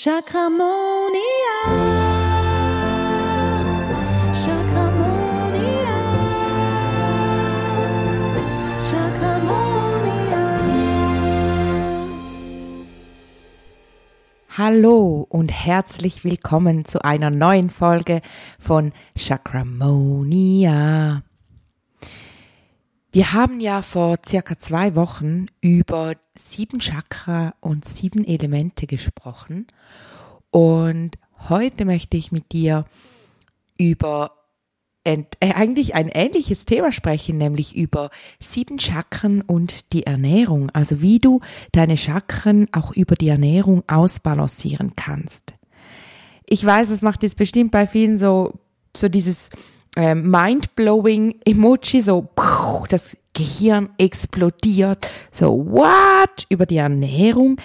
Chakramonia. Chakramonia. Chakramonia. Hallo und herzlich willkommen zu einer neuen Folge von Chakramonia. Wir haben ja vor circa zwei Wochen über sieben Chakra und sieben Elemente gesprochen und heute möchte ich mit dir über äh, eigentlich ein ähnliches Thema sprechen, nämlich über sieben Chakren und die Ernährung, also wie du deine Chakren auch über die Ernährung ausbalancieren kannst. Ich weiß, es macht jetzt bestimmt bei vielen so, so dieses äh, mind-blowing Emoji, so das Gehirn explodiert, so what über die Ernährung.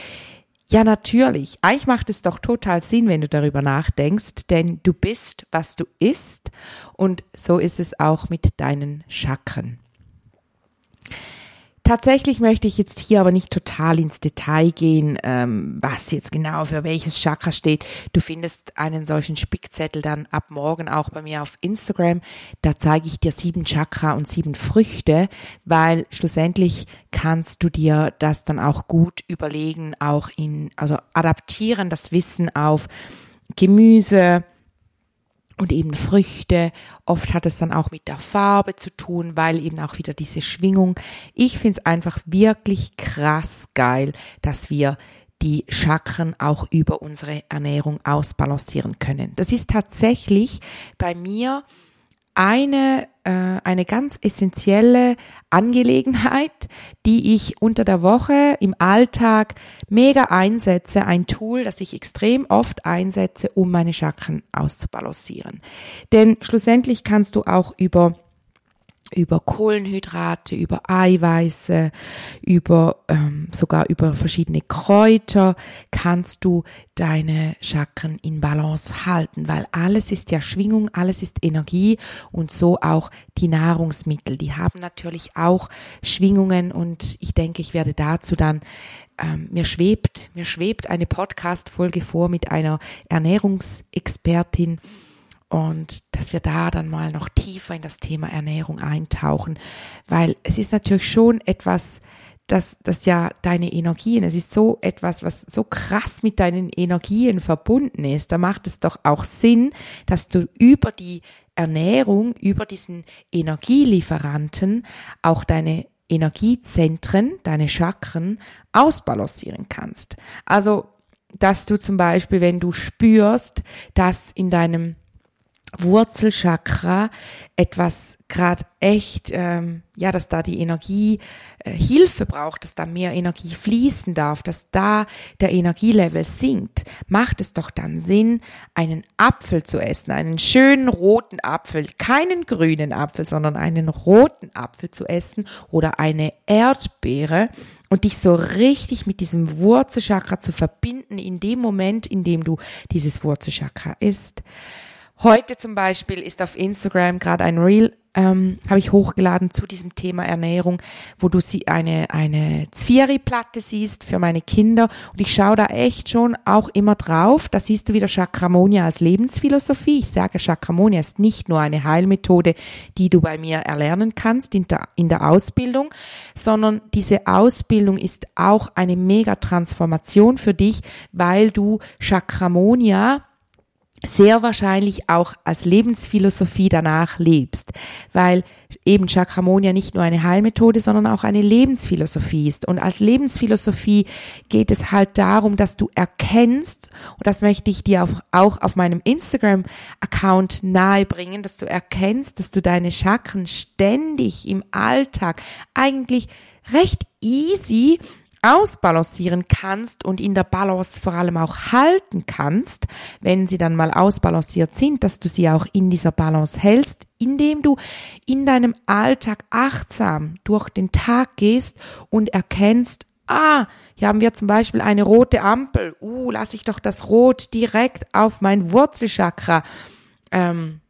Ja, natürlich. Eigentlich macht es doch total Sinn, wenn du darüber nachdenkst, denn du bist, was du isst und so ist es auch mit deinen Chakren. Tatsächlich möchte ich jetzt hier aber nicht total ins Detail gehen, ähm, was jetzt genau für welches Chakra steht. Du findest einen solchen Spickzettel dann ab morgen auch bei mir auf Instagram. Da zeige ich dir sieben Chakra und sieben Früchte, weil schlussendlich kannst du dir das dann auch gut überlegen, auch in, also adaptieren das Wissen auf Gemüse, und eben Früchte. Oft hat es dann auch mit der Farbe zu tun, weil eben auch wieder diese Schwingung. Ich finde es einfach wirklich krass geil, dass wir die Chakren auch über unsere Ernährung ausbalancieren können. Das ist tatsächlich bei mir eine, äh, eine ganz essentielle Angelegenheit, die ich unter der Woche im Alltag mega einsetze, ein Tool, das ich extrem oft einsetze, um meine Chakren auszubalancieren. Denn schlussendlich kannst du auch über über Kohlenhydrate, über Eiweiße, über ähm, sogar über verschiedene Kräuter kannst du deine Chakren in Balance halten, weil alles ist ja Schwingung, alles ist Energie und so auch die Nahrungsmittel. Die haben natürlich auch Schwingungen und ich denke, ich werde dazu dann ähm, mir schwebt, mir schwebt eine Podcast-Folge vor mit einer Ernährungsexpertin und dass wir da dann mal noch tiefer in das Thema Ernährung eintauchen, weil es ist natürlich schon etwas, dass das ja deine Energien, es ist so etwas, was so krass mit deinen Energien verbunden ist. Da macht es doch auch Sinn, dass du über die Ernährung, über diesen Energielieferanten auch deine Energiezentren, deine Chakren ausbalancieren kannst. Also, dass du zum Beispiel, wenn du spürst, dass in deinem Wurzelchakra etwas gerade echt, ähm, ja, dass da die Energie äh, Hilfe braucht, dass da mehr Energie fließen darf, dass da der Energielevel sinkt, macht es doch dann Sinn, einen Apfel zu essen, einen schönen roten Apfel, keinen grünen Apfel, sondern einen roten Apfel zu essen oder eine Erdbeere und dich so richtig mit diesem Wurzelchakra zu verbinden in dem Moment, in dem du dieses Wurzelchakra isst. Heute zum Beispiel ist auf Instagram gerade ein Reel, ähm, habe ich hochgeladen zu diesem Thema Ernährung, wo du sie eine, eine Zvieri-Platte siehst für meine Kinder. Und ich schaue da echt schon auch immer drauf. Da siehst du wieder Chakramonia als Lebensphilosophie. Ich sage, Chakramonia ist nicht nur eine Heilmethode, die du bei mir erlernen kannst in der, in der Ausbildung, sondern diese Ausbildung ist auch eine mega Transformation für dich, weil du Chakramonia sehr wahrscheinlich auch als Lebensphilosophie danach lebst, weil eben Chakramonia nicht nur eine Heilmethode, sondern auch eine Lebensphilosophie ist. Und als Lebensphilosophie geht es halt darum, dass du erkennst, und das möchte ich dir auch auf meinem Instagram-Account nahebringen, dass du erkennst, dass du deine Chakren ständig im Alltag eigentlich recht easy ausbalancieren kannst und in der Balance vor allem auch halten kannst, wenn sie dann mal ausbalanciert sind, dass du sie auch in dieser Balance hältst, indem du in deinem Alltag achtsam durch den Tag gehst und erkennst, ah, hier haben wir zum Beispiel eine rote Ampel, uh, lass ich doch das Rot direkt auf mein Wurzelchakra ähm,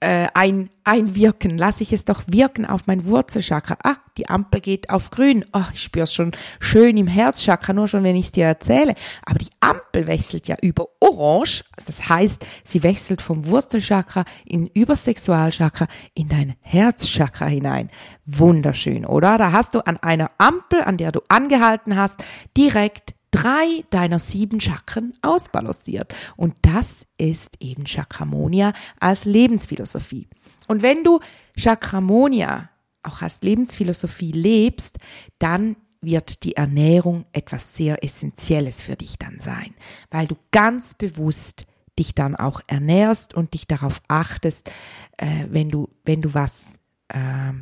äh, ein, einwirken. Lasse ich es doch wirken auf mein Wurzelchakra. Ah, die Ampel geht auf grün. Oh, ich spüre es schon schön im Herzchakra, nur schon, wenn ich es dir erzähle. Aber die Ampel wechselt ja über orange. Das heißt, sie wechselt vom Wurzelchakra in über Sexualchakra in dein Herzchakra hinein. Wunderschön, oder? Da hast du an einer Ampel, an der du angehalten hast, direkt drei deiner sieben Chakren ausbalanciert. Und das ist eben Chakramonia als Lebensphilosophie. Und wenn du Chakramonia auch als Lebensphilosophie lebst, dann wird die Ernährung etwas sehr Essentielles für dich dann sein, weil du ganz bewusst dich dann auch ernährst und dich darauf achtest, äh, wenn du wenn du was äh,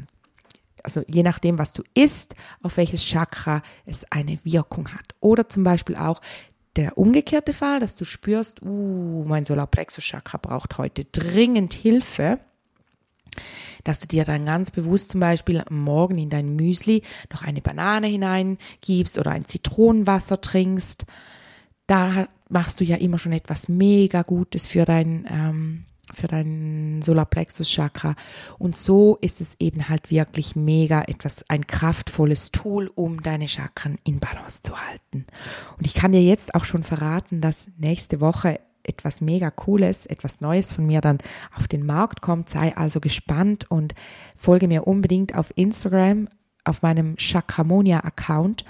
also je nachdem, was du isst, auf welches Chakra es eine Wirkung hat. Oder zum Beispiel auch der umgekehrte Fall, dass du spürst, uh, mein Solarplexus-Chakra braucht heute dringend Hilfe, dass du dir dann ganz bewusst zum Beispiel Morgen in dein Müsli noch eine Banane hineingibst oder ein Zitronenwasser trinkst. Da machst du ja immer schon etwas mega Gutes für dein ähm, für dein Solarplexus-Chakra. Und so ist es eben halt wirklich mega etwas, ein kraftvolles Tool, um deine Chakren in Balance zu halten. Und ich kann dir jetzt auch schon verraten, dass nächste Woche etwas mega Cooles, etwas Neues von mir dann auf den Markt kommt. Sei also gespannt und folge mir unbedingt auf Instagram, auf meinem Chakramonia-Account,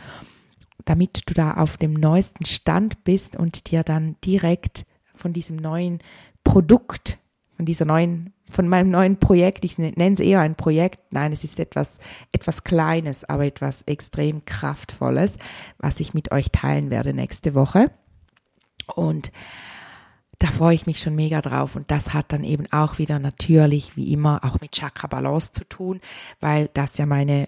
damit du da auf dem neuesten Stand bist und dir dann direkt von diesem neuen Produkt von dieser neuen, von meinem neuen Projekt. Ich nenne es eher ein Projekt. Nein, es ist etwas, etwas Kleines, aber etwas extrem Kraftvolles, was ich mit euch teilen werde nächste Woche. Und da freue ich mich schon mega drauf. Und das hat dann eben auch wieder natürlich, wie immer, auch mit Chakra Balance zu tun, weil das ja meine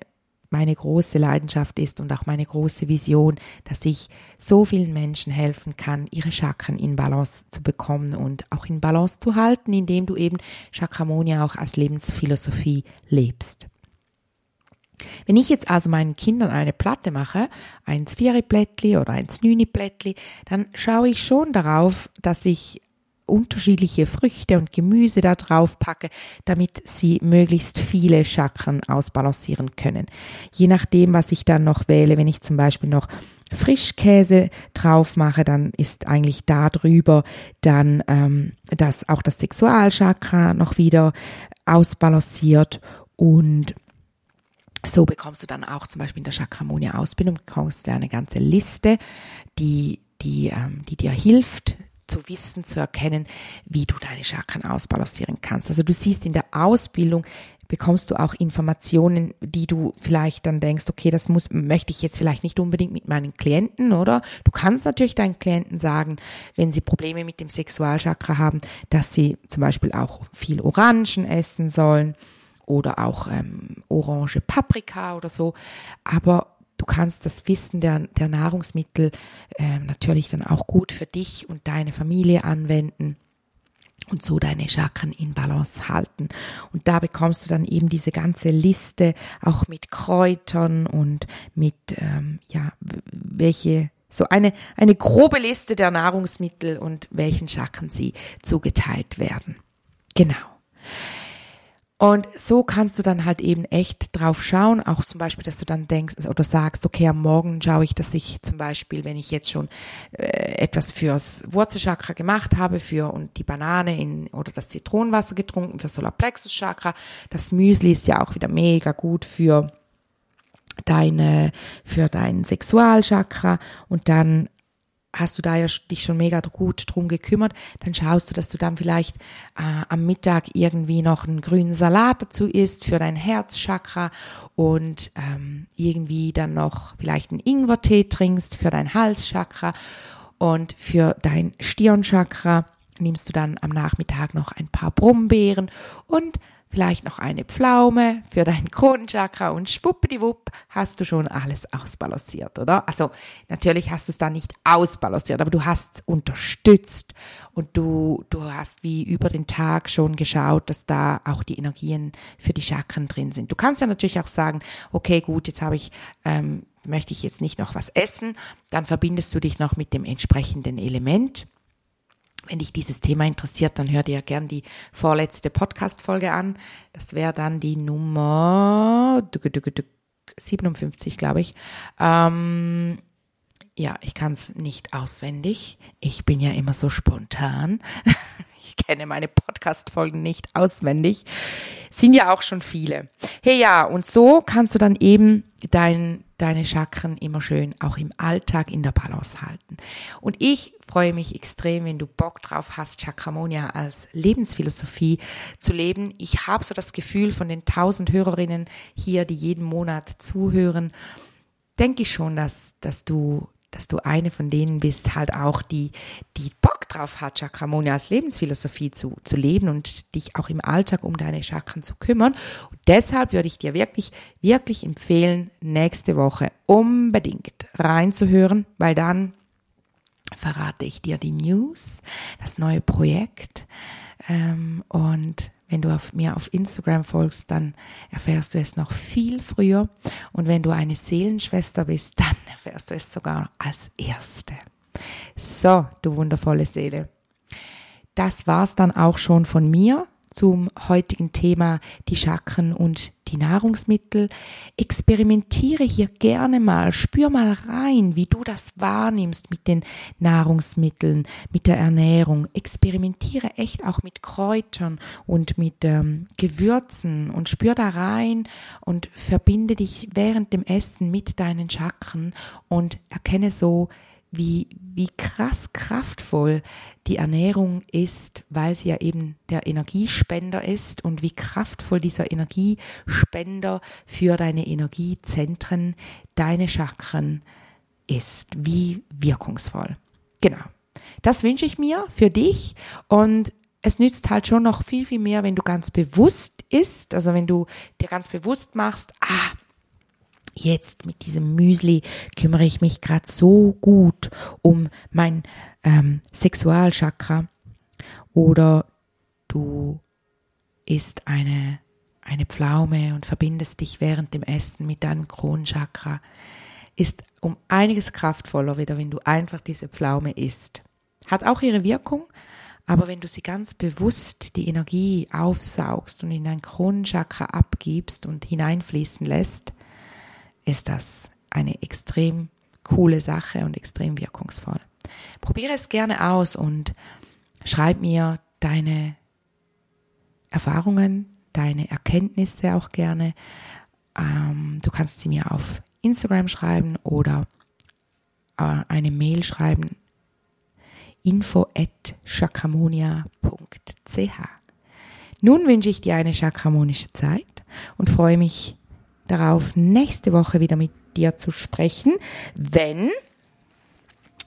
meine große Leidenschaft ist und auch meine große Vision, dass ich so vielen Menschen helfen kann, ihre Chakren in Balance zu bekommen und auch in Balance zu halten, indem du eben Chakramonia auch als Lebensphilosophie lebst. Wenn ich jetzt also meinen Kindern eine Platte mache, ein Sphäri-Plättli oder ein Snüni-Plättli, dann schaue ich schon darauf, dass ich unterschiedliche Früchte und Gemüse da drauf packe, damit sie möglichst viele Chakren ausbalancieren können. Je nachdem, was ich dann noch wähle, wenn ich zum Beispiel noch Frischkäse drauf mache, dann ist eigentlich da drüber dann ähm, das auch das Sexualchakra noch wieder ausbalanciert und so bekommst du dann auch zum Beispiel in der Chakramonia-Ausbildung bekommst du eine ganze Liste, die, die, ähm, die dir hilft, zu wissen, zu erkennen, wie du deine Chakren ausbalancieren kannst. Also du siehst in der Ausbildung bekommst du auch Informationen, die du vielleicht dann denkst, okay, das muss, möchte ich jetzt vielleicht nicht unbedingt mit meinen Klienten, oder? Du kannst natürlich deinen Klienten sagen, wenn sie Probleme mit dem Sexualchakra haben, dass sie zum Beispiel auch viel Orangen essen sollen oder auch ähm, orange Paprika oder so. Aber Du kannst das Wissen der, der Nahrungsmittel äh, natürlich dann auch gut für dich und deine Familie anwenden und so deine Chakren in Balance halten. Und da bekommst du dann eben diese ganze Liste auch mit Kräutern und mit, ähm, ja, welche, so eine, eine grobe Liste der Nahrungsmittel und welchen Chakren sie zugeteilt werden. Genau. Und so kannst du dann halt eben echt drauf schauen, auch zum Beispiel, dass du dann denkst oder sagst, okay, am Morgen schaue ich, dass ich zum Beispiel, wenn ich jetzt schon äh, etwas fürs Wurzelchakra gemacht habe, für und die Banane in oder das Zitronenwasser getrunken für Solarplexus Chakra, das Müsli ist ja auch wieder mega gut für deine, für dein Sexualchakra und dann hast du da ja dich schon mega gut drum gekümmert, dann schaust du, dass du dann vielleicht äh, am Mittag irgendwie noch einen grünen Salat dazu isst für dein Herzchakra und ähm, irgendwie dann noch vielleicht einen Ingwertee trinkst für dein Halschakra und für dein Stirnchakra. Nimmst du dann am Nachmittag noch ein paar Brombeeren und vielleicht noch eine Pflaume für dein Kronenchakra und schwuppdiwupp hast du schon alles ausbalanciert, oder? Also natürlich hast du es dann nicht ausbalanciert, aber du hast es unterstützt und du, du hast wie über den Tag schon geschaut, dass da auch die Energien für die Chakren drin sind. Du kannst ja natürlich auch sagen, okay, gut, jetzt habe ich ähm, möchte ich jetzt nicht noch was essen, dann verbindest du dich noch mit dem entsprechenden Element Wenn dich dieses Thema interessiert, dann hör dir gern die vorletzte Podcast-Folge an. Das wäre dann die Nummer 57, glaube ich. Ähm, ja, ich kann es nicht auswendig. Ich bin ja immer so spontan. Ich kenne meine Podcast-Folgen nicht auswendig. Sind ja auch schon viele. Hey ja, und so kannst du dann eben dein, deine Chakren immer schön auch im Alltag in der Balance halten. Und ich freue mich extrem, wenn du Bock drauf hast, Chakramonia als Lebensphilosophie zu leben. Ich habe so das Gefühl von den tausend Hörerinnen hier, die jeden Monat zuhören, denke ich schon, dass, dass du dass du eine von denen bist, halt auch die, die Bock drauf hat, Chakramoni als Lebensphilosophie zu, zu leben und dich auch im Alltag um deine Chakren zu kümmern. Und deshalb würde ich dir wirklich, wirklich empfehlen, nächste Woche unbedingt reinzuhören, weil dann verrate ich dir die News, das neue Projekt ähm, und wenn du auf, mir auf Instagram folgst, dann erfährst du es noch viel früher. Und wenn du eine Seelenschwester bist, dann erfährst du es sogar als Erste. So, du wundervolle Seele. Das war's dann auch schon von mir zum heutigen Thema die Chakren und die Nahrungsmittel. Experimentiere hier gerne mal, spür mal rein, wie du das wahrnimmst mit den Nahrungsmitteln, mit der Ernährung. Experimentiere echt auch mit Kräutern und mit ähm, Gewürzen und spür da rein und verbinde dich während dem Essen mit deinen Chakren und erkenne so, wie, wie krass kraftvoll die Ernährung ist, weil sie ja eben der Energiespender ist und wie kraftvoll dieser Energiespender für deine Energiezentren, deine Chakren ist, wie wirkungsvoll. Genau. Das wünsche ich mir für dich und es nützt halt schon noch viel, viel mehr, wenn du ganz bewusst ist, also wenn du dir ganz bewusst machst, ah, jetzt mit diesem Müsli kümmere ich mich gerade so gut um mein ähm, Sexualchakra oder du isst eine, eine Pflaume und verbindest dich während dem Essen mit deinem Kronchakra, ist um einiges kraftvoller wieder, wenn du einfach diese Pflaume isst. Hat auch ihre Wirkung, aber wenn du sie ganz bewusst die Energie aufsaugst und in dein Kronenchakra abgibst und hineinfließen lässt, ist das eine extrem coole Sache und extrem wirkungsvoll. Probiere es gerne aus und schreib mir deine Erfahrungen, deine Erkenntnisse auch gerne. Ähm, du kannst sie mir auf Instagram schreiben oder äh, eine Mail schreiben info at chakramonia.ch. Nun wünsche ich dir eine chakramonische Zeit und freue mich darauf, nächste Woche wieder mit dir zu sprechen, wenn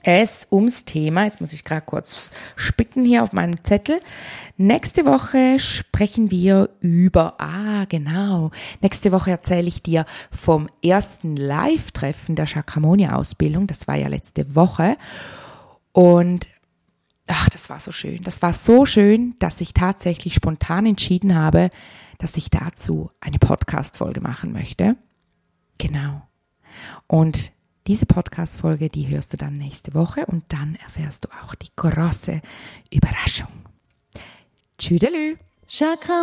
es ums Thema, jetzt muss ich gerade kurz spicken hier auf meinem Zettel. Nächste Woche sprechen wir über, ah genau, nächste Woche erzähle ich dir vom ersten Live-Treffen der Chakramonia-Ausbildung. Das war ja letzte Woche. Und ach, das war so schön. Das war so schön, dass ich tatsächlich spontan entschieden habe, dass ich dazu eine Podcast-Folge machen möchte. Genau. Und diese Podcast-Folge, die hörst du dann nächste Woche und dann erfährst du auch die große Überraschung. Tschüdelü. Chakramonia.